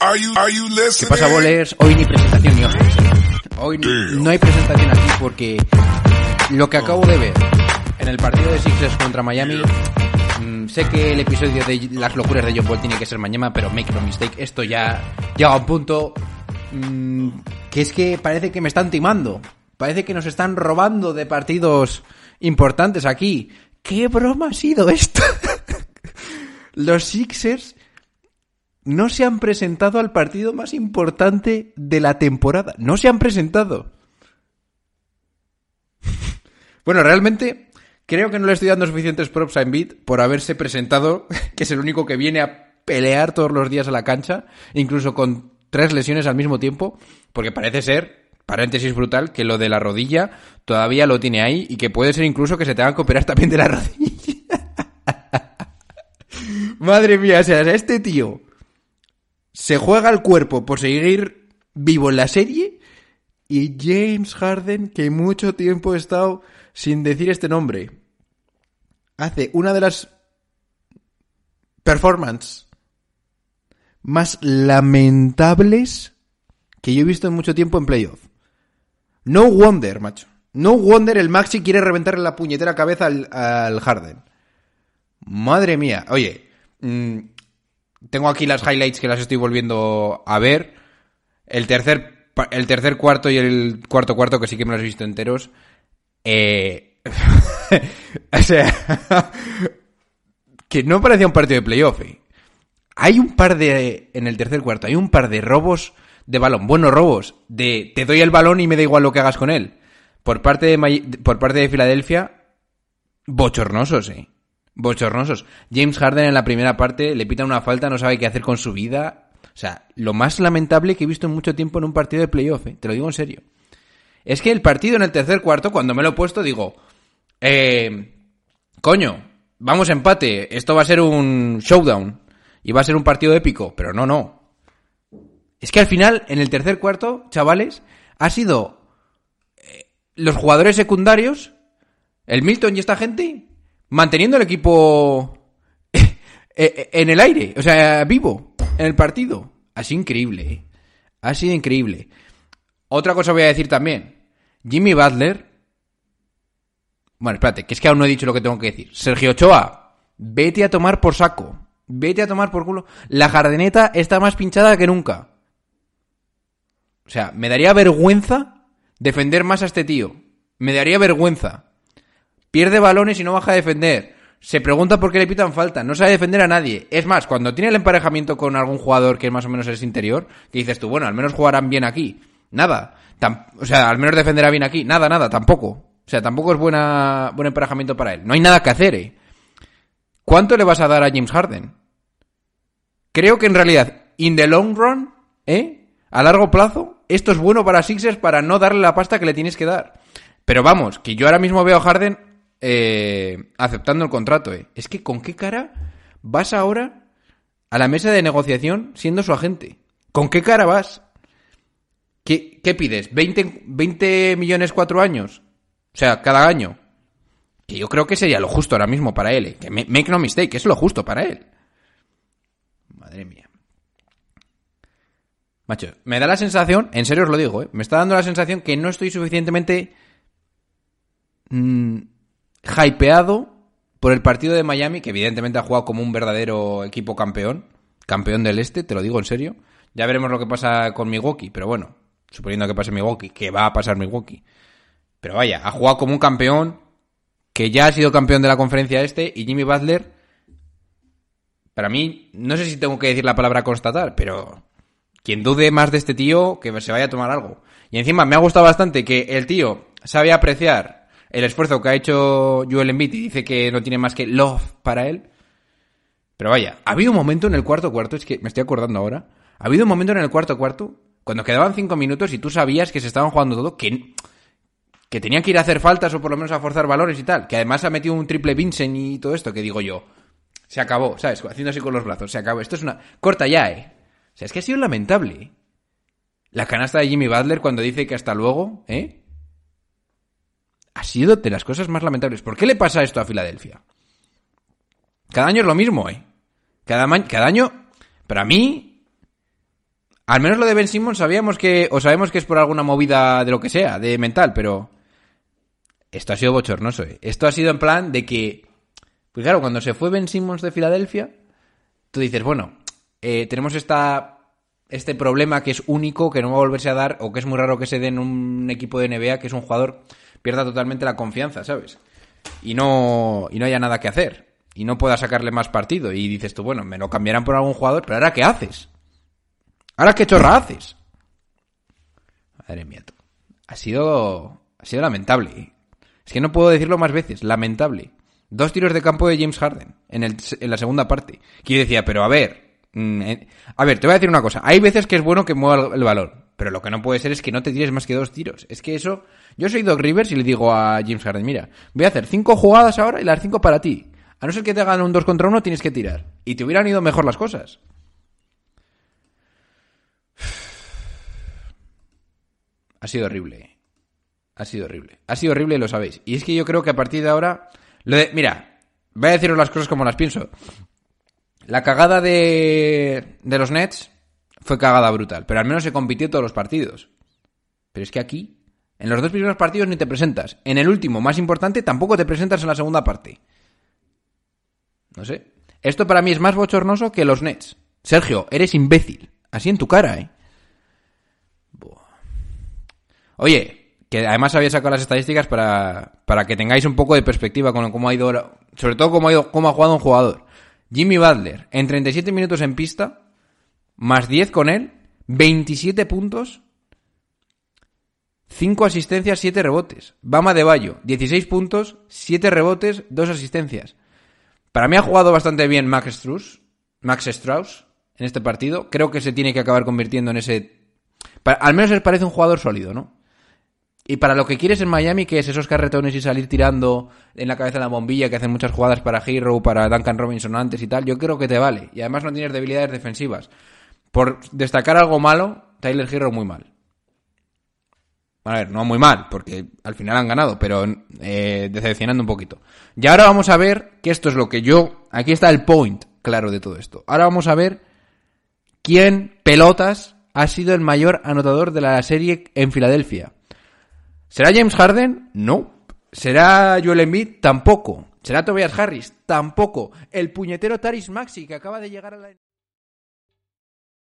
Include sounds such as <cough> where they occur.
¿Qué pasa, bolers? Hoy ni presentación ni hojas. Hoy no hay presentación aquí porque lo que acabo de ver en el partido de Sixers contra Miami, mm, sé que el episodio de las locuras de John Paul tiene que ser mañana, pero make no mistake, esto ya llega a un punto mm, que es que parece que me están timando. Parece que nos están robando de partidos importantes aquí. ¿Qué broma ha sido esto? <laughs> Los Sixers no se han presentado al partido más importante de la temporada. No se han presentado. <laughs> bueno, realmente creo que no le estoy dando suficientes props a Embiid por haberse presentado, <laughs> que es el único que viene a pelear todos los días a la cancha, incluso con tres lesiones al mismo tiempo, porque parece ser, paréntesis brutal, que lo de la rodilla todavía lo tiene ahí y que puede ser incluso que se tenga que operar también de la <laughs> rodilla. Madre mía, o sea, este tío se juega el cuerpo por seguir vivo en la serie y James Harden, que mucho tiempo he estado sin decir este nombre, hace una de las performances más lamentables que yo he visto en mucho tiempo en playoff. No wonder, macho. No wonder el Maxi quiere reventarle la puñetera cabeza al, Harden. Madre mía. Oye, mm, tengo aquí las highlights que las estoy volviendo a ver. El tercer, el tercer cuarto y el cuarto cuarto, que sí que me los he visto enteros. Eh... <laughs> o sea, <laughs> que no parecía un partido de playoff. Eh. Hay un par de, en el tercer cuarto, hay un par de robos de balón, buenos robos, de te doy el balón y me da igual lo que hagas con él. Por parte de, por parte de Filadelfia, bochornosos, eh bochornosos. James Harden en la primera parte le pita una falta, no sabe qué hacer con su vida. O sea, lo más lamentable que he visto en mucho tiempo en un partido de playoff, ¿eh? te lo digo en serio. Es que el partido en el tercer cuarto, cuando me lo he puesto, digo, eh, coño, vamos a empate, esto va a ser un showdown y va a ser un partido épico, pero no, no. Es que al final, en el tercer cuarto, chavales, ha sido eh, los jugadores secundarios, el Milton y esta gente, manteniendo el equipo <laughs> eh, eh, en el aire, o sea, vivo, en el partido. Ha sido increíble, ¿eh? Ha sido increíble. Otra cosa voy a decir también. Jimmy Butler. Bueno, espérate, que es que aún no he dicho lo que tengo que decir. Sergio Ochoa, vete a tomar por saco. Vete a tomar por culo. La jardineta está más pinchada que nunca. O sea, me daría vergüenza defender más a este tío. Me daría vergüenza. Pierde balones y no baja a defender. Se pregunta por qué le pitan falta. No sabe defender a nadie. Es más, cuando tiene el emparejamiento con algún jugador que más o menos es interior, que dices tú, bueno, al menos jugarán bien aquí. Nada. o sea, al menos defenderá bien aquí. Nada, nada, tampoco. O sea, tampoco es buena, buen emparejamiento para él. No hay nada que hacer, ¿eh? ¿Cuánto le vas a dar a James Harden? Creo que en realidad, in the long run, ¿eh? A largo plazo, esto es bueno para Sixers para no darle la pasta que le tienes que dar. Pero vamos, que yo ahora mismo veo a Harden eh, aceptando el contrato. Eh. Es que con qué cara vas ahora a la mesa de negociación siendo su agente. ¿Con qué cara vas? ¿Qué, qué pides? ¿20, ¿20 millones cuatro años? O sea, cada año. Que yo creo que sería lo justo ahora mismo para él. Eh. Que make no mistake, es lo justo para él. Madre mía. Macho, me da la sensación, en serio os lo digo, ¿eh? me está dando la sensación que no estoy suficientemente mmm, hypeado por el partido de Miami, que evidentemente ha jugado como un verdadero equipo campeón, campeón del este, te lo digo en serio. Ya veremos lo que pasa con Milwaukee, pero bueno, suponiendo que pase Milwaukee, que va a pasar Milwaukee. Pero vaya, ha jugado como un campeón, que ya ha sido campeón de la conferencia este, y Jimmy Butler, para mí, no sé si tengo que decir la palabra constatar, pero quien dude más de este tío, que se vaya a tomar algo. Y encima me ha gustado bastante que el tío sabe apreciar el esfuerzo que ha hecho Joel Embiid y dice que no tiene más que love para él. Pero vaya, ha habido un momento en el cuarto cuarto, es que me estoy acordando ahora, ha habido un momento en el cuarto cuarto, cuando quedaban cinco minutos y tú sabías que se estaban jugando todo, que, que tenían que ir a hacer faltas o por lo menos a forzar valores y tal, que además ha metido un triple Vincent y todo esto, que digo yo, se acabó, ¿sabes? Haciendo así con los brazos, se acabó. Esto es una... Corta ya, ¿eh? O sea, es que ha sido lamentable. ¿eh? La canasta de Jimmy Butler cuando dice que hasta luego, ¿eh? Ha sido de las cosas más lamentables. ¿Por qué le pasa esto a Filadelfia? Cada año es lo mismo, ¿eh? Cada, año, para mí, Al menos lo de Ben Simmons sabíamos que, o sabemos que es por alguna movida de lo que sea, de mental, pero esto ha sido bochornoso. ¿eh? Esto ha sido en plan de que, pues claro, cuando se fue Ben Simmons de Filadelfia, tú dices, bueno, eh, tenemos esta, este problema que es único, que no va a volverse a dar, o que es muy raro que se dé en un equipo de NBA, que es un jugador pierda totalmente la confianza, ¿sabes? Y no, y no haya nada que hacer. Y no pueda sacarle más partido. Y dices tú, bueno, me lo cambiarán por algún jugador, pero ahora ¿qué haces? ¿Ahora qué chorra haces? Madre mía, tú. Ha sido, ha sido lamentable. Es que no puedo decirlo más veces, lamentable. Dos tiros de campo de James Harden en, el, en la segunda parte. Que yo decía, pero a ver, mm, eh, a ver, te voy a decir una cosa. Hay veces que es bueno que mueva el balón, pero lo que no puede ser es que no te tires más que dos tiros. Es que eso, yo soy Doc Rivers y le digo a James Harden, mira, voy a hacer cinco jugadas ahora y las cinco para ti. A no ser que te hagan un dos contra uno, tienes que tirar. Y te hubieran ido mejor las cosas. <sighs> Ha sido horrible. Ha sido horrible. Ha sido horrible y lo sabéis. Y es que yo creo que a partir de ahora... Mira, voy a deciros las cosas como las pienso. La cagada de, de los Nets fue cagada brutal, pero al menos se compitió todos los partidos. Pero es que aquí, en los dos primeros partidos ni te presentas. En el último, más importante, tampoco te presentas en la segunda parte. No sé. Esto para mí es más bochornoso que los Nets. Sergio, eres imbécil. Así en tu cara, ¿eh? Oye, que además había sacado las estadísticas para, para que tengáis un poco de perspectiva con cómo ha ido, sobre todo cómo ha, ido, cómo ha jugado un jugador. Jimmy Butler, en 37 minutos en pista, más 10 con él, 27 puntos, 5 asistencias, 7 rebotes. Bama de Bayo, 16 puntos, 7 rebotes, 2 asistencias. Para mí ha jugado bastante bien Max Strauss, Max Strauss en este partido. Creo que se tiene que acabar convirtiendo en ese... Al menos les parece un jugador sólido, ¿no? Y para lo que quieres en Miami, que es esos carretones y salir tirando en la cabeza de la bombilla, que hacen muchas jugadas para Hero, para Duncan Robinson antes y tal, yo creo que te vale. Y además no tienes debilidades defensivas. Por destacar algo malo, Tyler Hero muy mal. A ver, no muy mal, porque al final han ganado, pero eh, decepcionando un poquito. Y ahora vamos a ver que esto es lo que yo... Aquí está el point claro de todo esto. Ahora vamos a ver quién, pelotas, ha sido el mayor anotador de la serie en Filadelfia. ¿Será James Harden? No. ¿Será Joel Embiid? Tampoco. ¿Será Tobias Harris? Tampoco. El puñetero Taris Maxi que acaba de llegar a la...